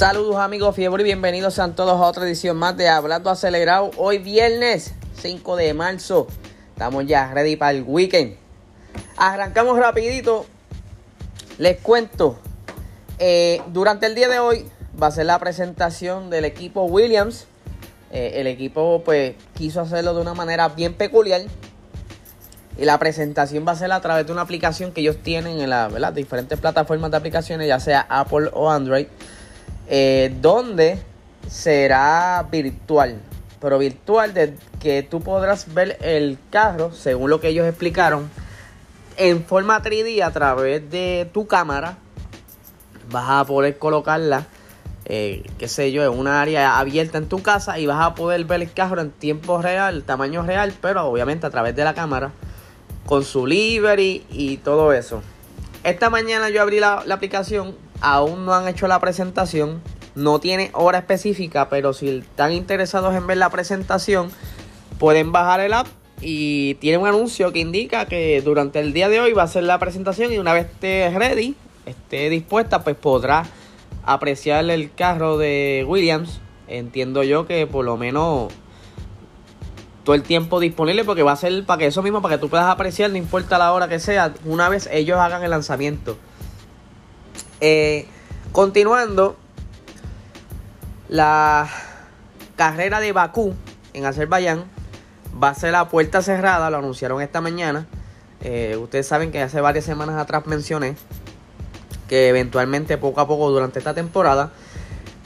Saludos amigos fiebre y bienvenidos a todos a otra edición más de Hablando Acelerado. Hoy viernes 5 de marzo. Estamos ya ready para el weekend. Arrancamos rapidito. Les cuento. Eh, durante el día de hoy va a ser la presentación del equipo Williams. Eh, el equipo pues quiso hacerlo de una manera bien peculiar. Y la presentación va a ser a través de una aplicación que ellos tienen en las diferentes plataformas de aplicaciones, ya sea Apple o Android, eh, donde será virtual. Pero virtual de que tú podrás ver el carro, según lo que ellos explicaron, en forma 3D a través de tu cámara. Vas a poder colocarla, eh, qué sé yo, en una área abierta en tu casa y vas a poder ver el carro en tiempo real, tamaño real, pero obviamente a través de la cámara con su livery y todo eso. Esta mañana yo abrí la, aplicación, aún no han hecho la presentación, no tiene hora específica, pero si están interesados en ver la presentación, pueden bajar el app y tiene un anuncio que indica que durante el día de hoy va a ser la presentación y una vez esté ready, esté dispuesta, pues podrá apreciar el carro de Williams. Entiendo yo que por lo menos todo el tiempo disponible porque va a ser para que eso mismo, para que tú puedas apreciar, no importa la hora que sea, una vez ellos hagan el lanzamiento. Eh, continuando, la carrera de Bakú en Azerbaiyán va a ser la puerta cerrada, lo anunciaron esta mañana. Eh, ustedes saben que hace varias semanas atrás mencioné que eventualmente poco a poco durante esta temporada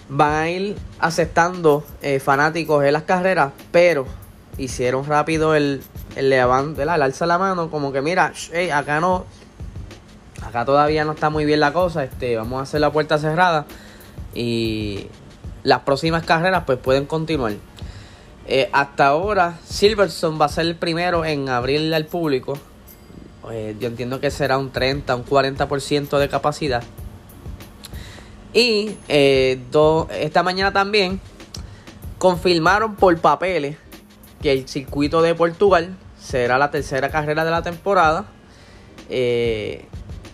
van a ir aceptando eh, fanáticos en las carreras, pero hicieron rápido el, el levante, el alza la mano, como que mira, acá no, acá todavía no está muy bien la cosa, este, vamos a hacer la puerta cerrada y las próximas carreras pues pueden continuar. Eh, hasta ahora Silverstone va a ser el primero en abrirle al público. Eh, yo entiendo que será un 30, un 40% de capacidad. Y eh, esta mañana también confirmaron por papeles que el circuito de Portugal será la tercera carrera de la temporada.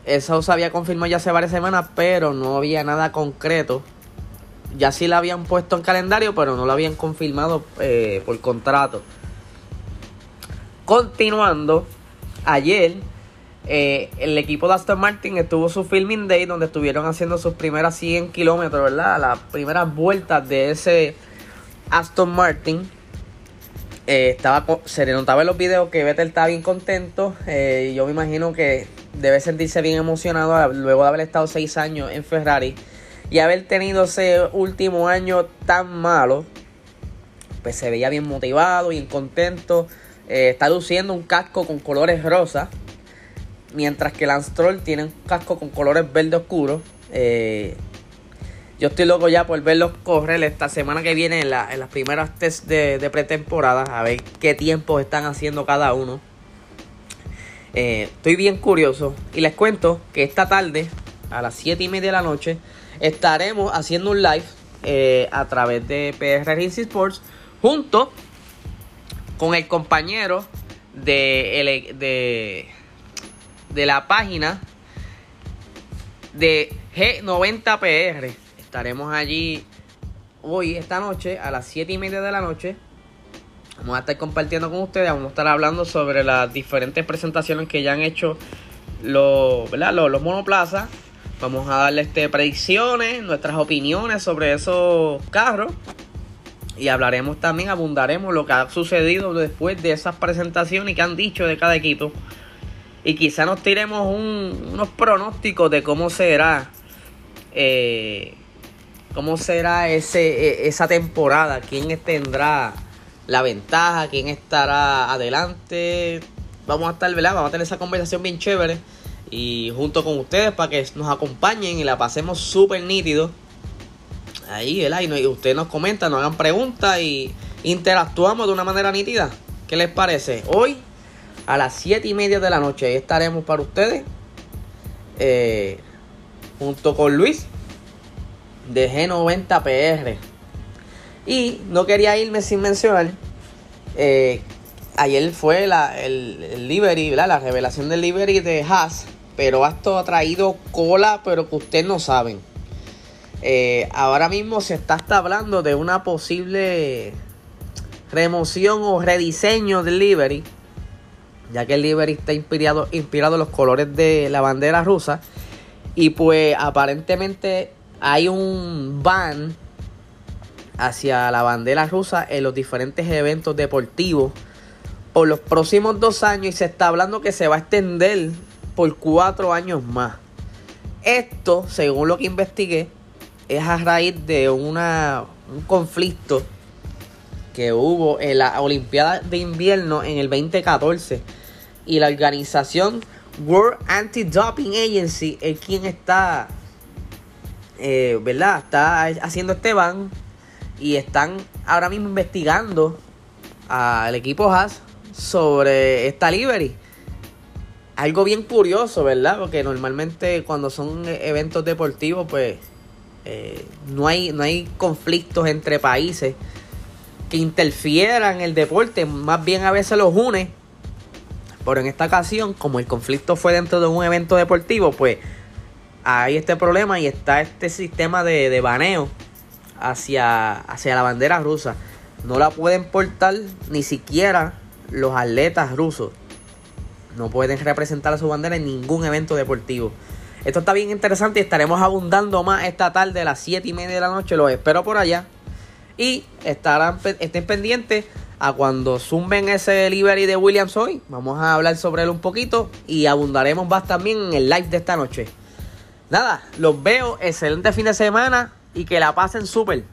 Eso se había confirmado ya hace varias semanas, pero no había nada concreto. Ya sí la habían puesto en calendario, pero no lo habían confirmado eh, por contrato. Continuando, ayer eh, el equipo de Aston Martin estuvo su filming day donde estuvieron haciendo sus primeras 100 kilómetros, ¿verdad? Las primeras vueltas de ese Aston Martin. Eh, estaba, se le notaba en los videos que Vettel está bien contento. Eh, yo me imagino que debe sentirse bien emocionado luego de haber estado seis años en Ferrari y haber tenido ese último año tan malo. Pues se veía bien motivado, bien contento. Eh, está luciendo un casco con colores rosas. Mientras que Lance Stroll tiene un casco con colores verde oscuro. Yo estoy loco ya por verlos correr esta semana que viene en, las primeras test de, pretemporada. A ver qué tiempos están haciendo cada uno. Eh, estoy bien curioso. Y les cuento que esta tarde, a las 7 y media de la noche, estaremos haciendo un live eh, a través de PR Racing Sports. Junto con el compañero de, de, la página de G90PR. Estaremos allí hoy, esta noche, a las 7 y media de la noche. Vamos a estar compartiendo con ustedes, vamos a estar hablando sobre las diferentes presentaciones que ya han hecho los, ¿verdad? los, monoplazas. Vamos a darle este, predicciones, nuestras opiniones sobre esos carros. Y hablaremos también, abundaremos lo que ha sucedido después de esas presentaciones y que han dicho de cada equipo. Y quizá nos tiremos unos pronósticos de cómo será eh, cómo será ese, e, esa temporada, quién tendrá la ventaja, quién estará adelante. Vamos a estar, ¿verdad? Vamos a tener esa conversación bien chévere y junto con ustedes para que nos acompañen y la pasemos súper nítido. Ahí, ¿verdad? Y ustedes nos comentan, nos hagan preguntas y interactuamos de una manera nítida. ¿Qué les parece? Hoy a las 7 y media de la noche estaremos para ustedes. Eh, junto con Luis de G90PR. Y no quería irme sin mencionar. Eh, ayer fue la, el, el livery, la revelación del livery de Haas. Pero esto ha traído cola, pero que ustedes no saben. Eh, ahora mismo se está hablando de una posible remoción o rediseño del livery, ya que el livery está inspirado, inspirado en los colores de la bandera rusa. Y pues aparentemente hay un ban hacia la bandera rusa en los diferentes eventos deportivos por los próximos dos años y se está hablando que se va a extender por cuatro años más. Esto, según lo que investigué, es a raíz de una, un conflicto que hubo en la Olimpiada de Invierno en el 2014 y la organización World Anti-Doping Agency es quien está, eh, ¿verdad? Está haciendo este ban y están ahora mismo investigando al equipo Haas sobre esta livery. Algo bien curioso, ¿verdad? Porque normalmente cuando son eventos deportivos, pues eh, no, hay, no hay conflictos entre países que interfieran el deporte, más bien a veces los une. Pero en esta ocasión, como el conflicto fue dentro de un evento deportivo, pues hay este problema y está este sistema de, de baneo hacia, hacia la bandera rusa. No la pueden portar ni siquiera los atletas rusos. No pueden representar a su bandera en ningún evento deportivo. Esto está bien interesante y estaremos abundando más esta tarde a las 7 y media de la noche. Los espero por allá. Y estarán, estén pendientes a cuando zumben ese delivery de Williams hoy. Vamos a hablar sobre él un poquito y abundaremos más también en el live de esta noche. Nada, los veo. Excelente fin de semana y que la pasen súper.